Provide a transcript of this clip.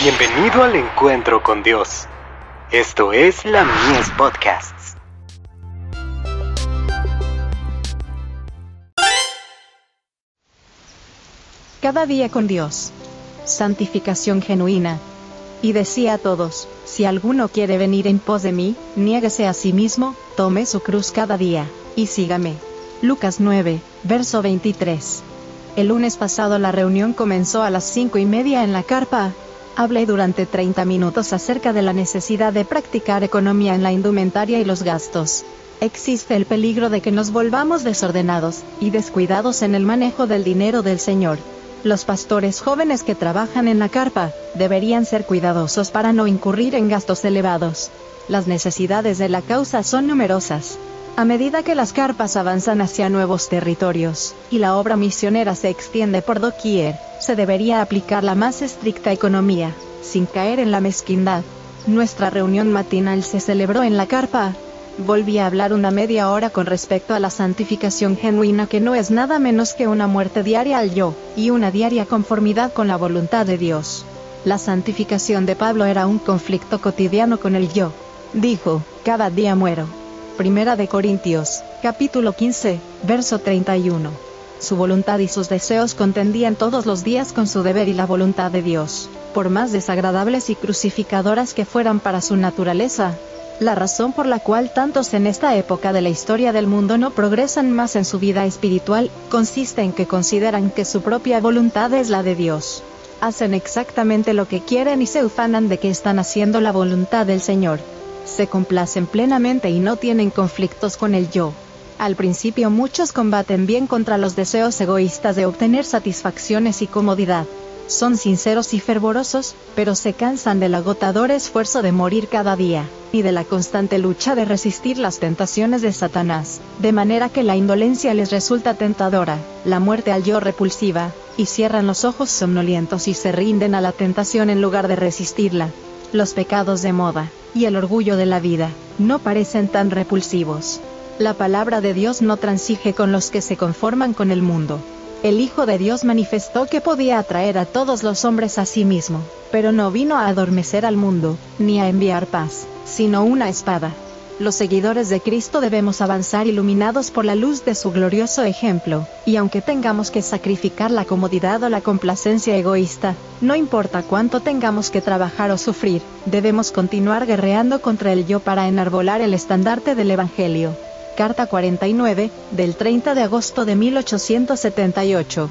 Bienvenido al encuentro con Dios. Esto es la Mies Podcasts. Cada día con Dios. Santificación genuina. Y decía a todos, si alguno quiere venir en pos de mí, niéguese a sí mismo, tome su cruz cada día, y sígame. Lucas 9, verso 23. El lunes pasado la reunión comenzó a las cinco y media en la carpa, Hablé durante 30 minutos acerca de la necesidad de practicar economía en la indumentaria y los gastos. Existe el peligro de que nos volvamos desordenados y descuidados en el manejo del dinero del Señor. Los pastores jóvenes que trabajan en la carpa deberían ser cuidadosos para no incurrir en gastos elevados. Las necesidades de la causa son numerosas. A medida que las carpas avanzan hacia nuevos territorios, y la obra misionera se extiende por doquier, se debería aplicar la más estricta economía, sin caer en la mezquindad. Nuestra reunión matinal se celebró en la carpa. Volví a hablar una media hora con respecto a la santificación genuina que no es nada menos que una muerte diaria al yo, y una diaria conformidad con la voluntad de Dios. La santificación de Pablo era un conflicto cotidiano con el yo. Dijo, cada día muero. Primera de Corintios, capítulo 15, verso 31. Su voluntad y sus deseos contendían todos los días con su deber y la voluntad de Dios, por más desagradables y crucificadoras que fueran para su naturaleza. La razón por la cual tantos en esta época de la historia del mundo no progresan más en su vida espiritual, consiste en que consideran que su propia voluntad es la de Dios. Hacen exactamente lo que quieren y se ufanan de que están haciendo la voluntad del Señor se complacen plenamente y no tienen conflictos con el yo. Al principio muchos combaten bien contra los deseos egoístas de obtener satisfacciones y comodidad. Son sinceros y fervorosos, pero se cansan del agotador esfuerzo de morir cada día, y de la constante lucha de resistir las tentaciones de Satanás, de manera que la indolencia les resulta tentadora, la muerte al yo repulsiva, y cierran los ojos somnolientos y se rinden a la tentación en lugar de resistirla. Los pecados de moda, y el orgullo de la vida, no parecen tan repulsivos. La palabra de Dios no transige con los que se conforman con el mundo. El Hijo de Dios manifestó que podía atraer a todos los hombres a sí mismo, pero no vino a adormecer al mundo, ni a enviar paz, sino una espada. Los seguidores de Cristo debemos avanzar iluminados por la luz de su glorioso ejemplo, y aunque tengamos que sacrificar la comodidad o la complacencia egoísta, no importa cuánto tengamos que trabajar o sufrir, debemos continuar guerreando contra el yo para enarbolar el estandarte del Evangelio. Carta 49, del 30 de agosto de 1878.